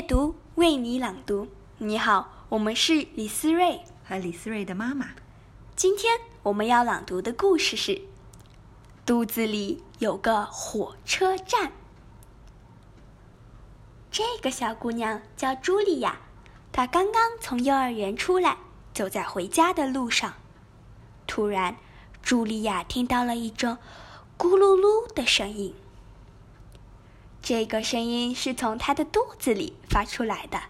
阅读，为你朗读。你好，我们是李思睿和李思睿的妈妈。今天我们要朗读的故事是《肚子里有个火车站》。这个小姑娘叫茱莉亚，她刚刚从幼儿园出来，走在回家的路上。突然，茱莉亚听到了一阵“咕噜噜”的声音。这个声音是从她的肚子里发出来的。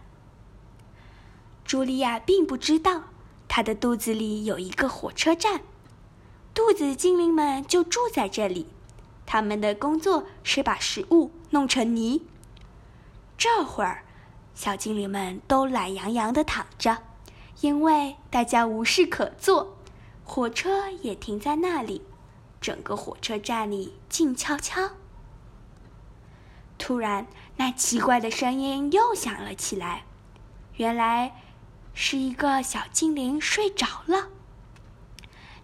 茱莉亚并不知道，她的肚子里有一个火车站，肚子精灵们就住在这里。他们的工作是把食物弄成泥。这会儿，小精灵们都懒洋洋地躺着，因为大家无事可做。火车也停在那里，整个火车站里静悄悄。突然，那奇怪的声音又响了起来。原来，是一个小精灵睡着了。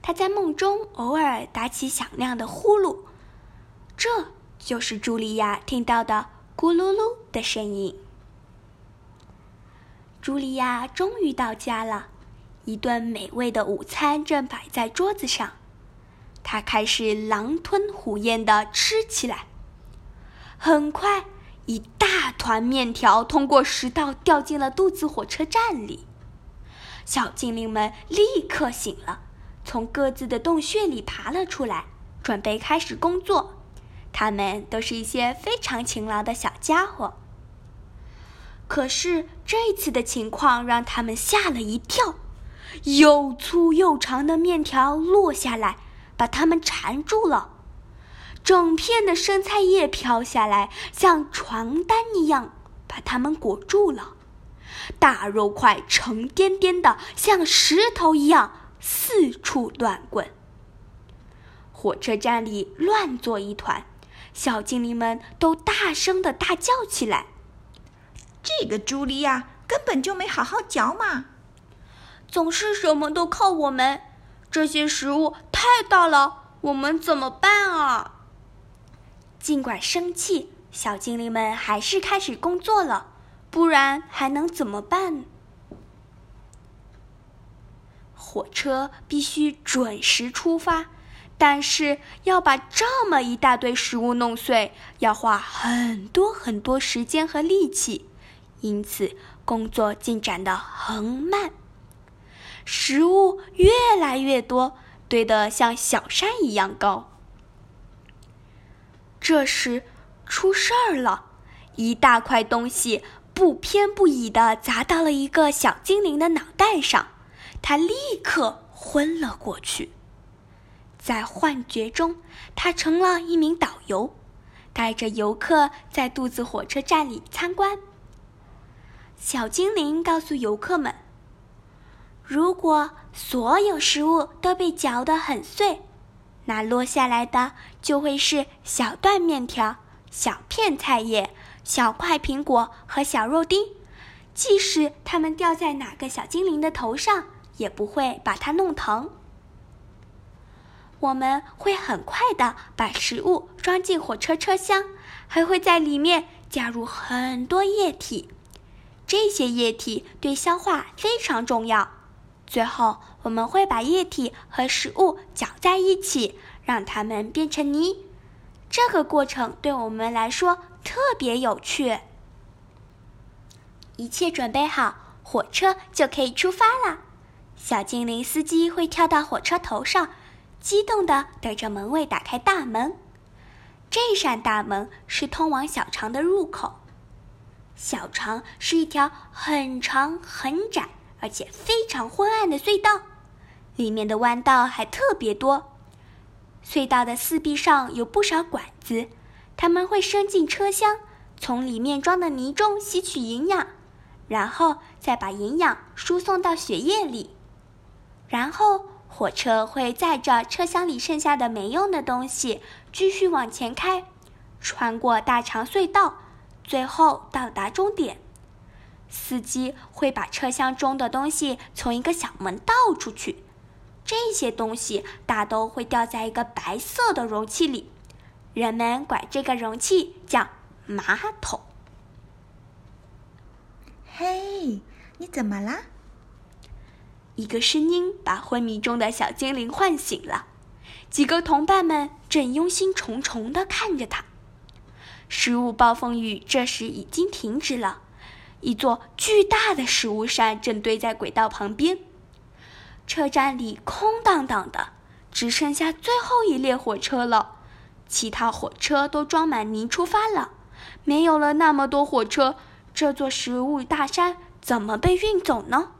他在梦中偶尔打起响亮的呼噜，这就是茱莉亚听到的“咕噜噜”的声音。茱莉亚终于到家了，一顿美味的午餐正摆在桌子上，她开始狼吞虎咽地吃起来。很快，一大团面条通过食道掉进了肚子火车站里。小精灵们立刻醒了，从各自的洞穴里爬了出来，准备开始工作。他们都是一些非常勤劳的小家伙。可是这次的情况让他们吓了一跳，又粗又长的面条落下来，把他们缠住了。整片的生菜叶飘下来，像床单一样把它们裹住了。大肉块沉甸甸的，像石头一样四处乱滚。火车站里乱作一团，小精灵们都大声的大叫起来：“这个茱莉亚根本就没好好嚼嘛！总是什么都靠我们，这些食物太大了，我们怎么办啊？”尽管生气，小精灵们还是开始工作了，不然还能怎么办？火车必须准时出发，但是要把这么一大堆食物弄碎，要花很多很多时间和力气，因此工作进展的很慢。食物越来越多，堆得像小山一样高。这时，出事儿了！一大块东西不偏不倚地砸到了一个小精灵的脑袋上，他立刻昏了过去。在幻觉中，他成了一名导游，带着游客在肚子火车站里参观。小精灵告诉游客们：“如果所有食物都被嚼得很碎。”那落下来的就会是小段面条、小片菜叶、小块苹果和小肉丁，即使它们掉在哪个小精灵的头上，也不会把它弄疼。我们会很快的把食物装进火车车厢，还会在里面加入很多液体，这些液体对消化非常重要。最后，我们会把液体和食物搅在一起，让它们变成泥。这个过程对我们来说特别有趣。一切准备好，火车就可以出发了。小精灵司机会跳到火车头上，激动地等着门卫打开大门。这扇大门是通往小肠的入口。小肠是一条很长很窄。而且非常昏暗的隧道，里面的弯道还特别多。隧道的四壁上有不少管子，它们会伸进车厢，从里面装的泥中吸取营养，然后再把营养输送到血液里。然后火车会载着车厢里剩下的没用的东西继续往前开，穿过大长隧道，最后到达终点。司机会把车厢中的东西从一个小门倒出去，这些东西大都会掉在一个白色的容器里，人们管这个容器叫马桶。嘿，你怎么啦？一个声音把昏迷中的小精灵唤醒了。几个同伴们正忧心忡忡地看着他。食物暴风雨这时已经停止了，一座巨大的食物山正堆在轨道旁边。车站里空荡荡的，只剩下最后一列火车了。其他火车都装满泥出发了。没有了那么多火车，这座食物大山怎么被运走呢？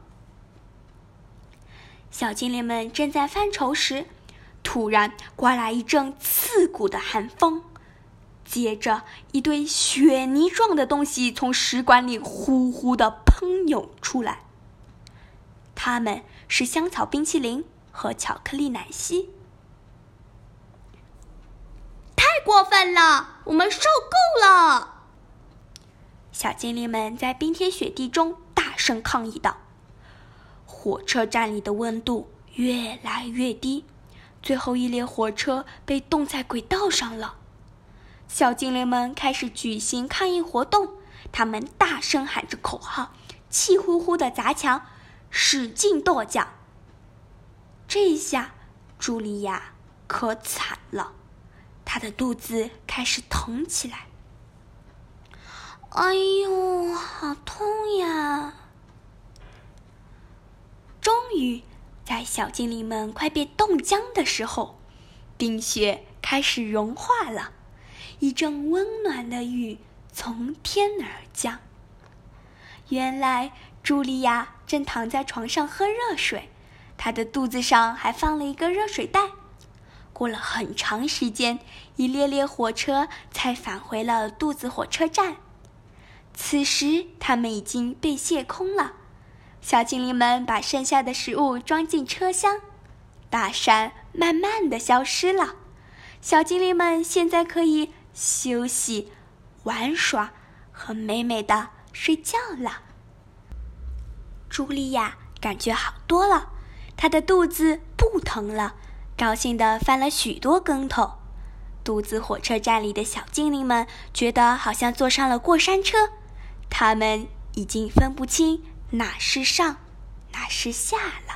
小精灵们正在犯愁时。突然刮来一阵刺骨的寒风，接着一堆雪泥状的东西从食管里呼呼的喷涌出来。它们是香草冰淇淋和巧克力奶昔。太过分了，我们受够了！小精灵们在冰天雪地中大声抗议道：“火车站里的温度越来越低。”最后一列火车被冻在轨道上了，小精灵们开始举行抗议活动。他们大声喊着口号，气呼呼的砸墙，使劲跺脚。这一下，茱莉亚可惨了，她的肚子开始疼起来。哎呦，好痛呀！终于。在小精灵们快被冻僵的时候，冰雪开始融化了，一阵温暖的雨从天而降。原来，茱莉亚正躺在床上喝热水，她的肚子上还放了一个热水袋。过了很长时间，一列列火车才返回了肚子火车站。此时，它们已经被卸空了。小精灵们把剩下的食物装进车厢，大山慢慢的消失了。小精灵们现在可以休息、玩耍和美美的睡觉了。茱莉亚感觉好多了，她的肚子不疼了，高兴的翻了许多跟头。肚子火车站里的小精灵们觉得好像坐上了过山车，他们已经分不清。哪是上，哪是下了？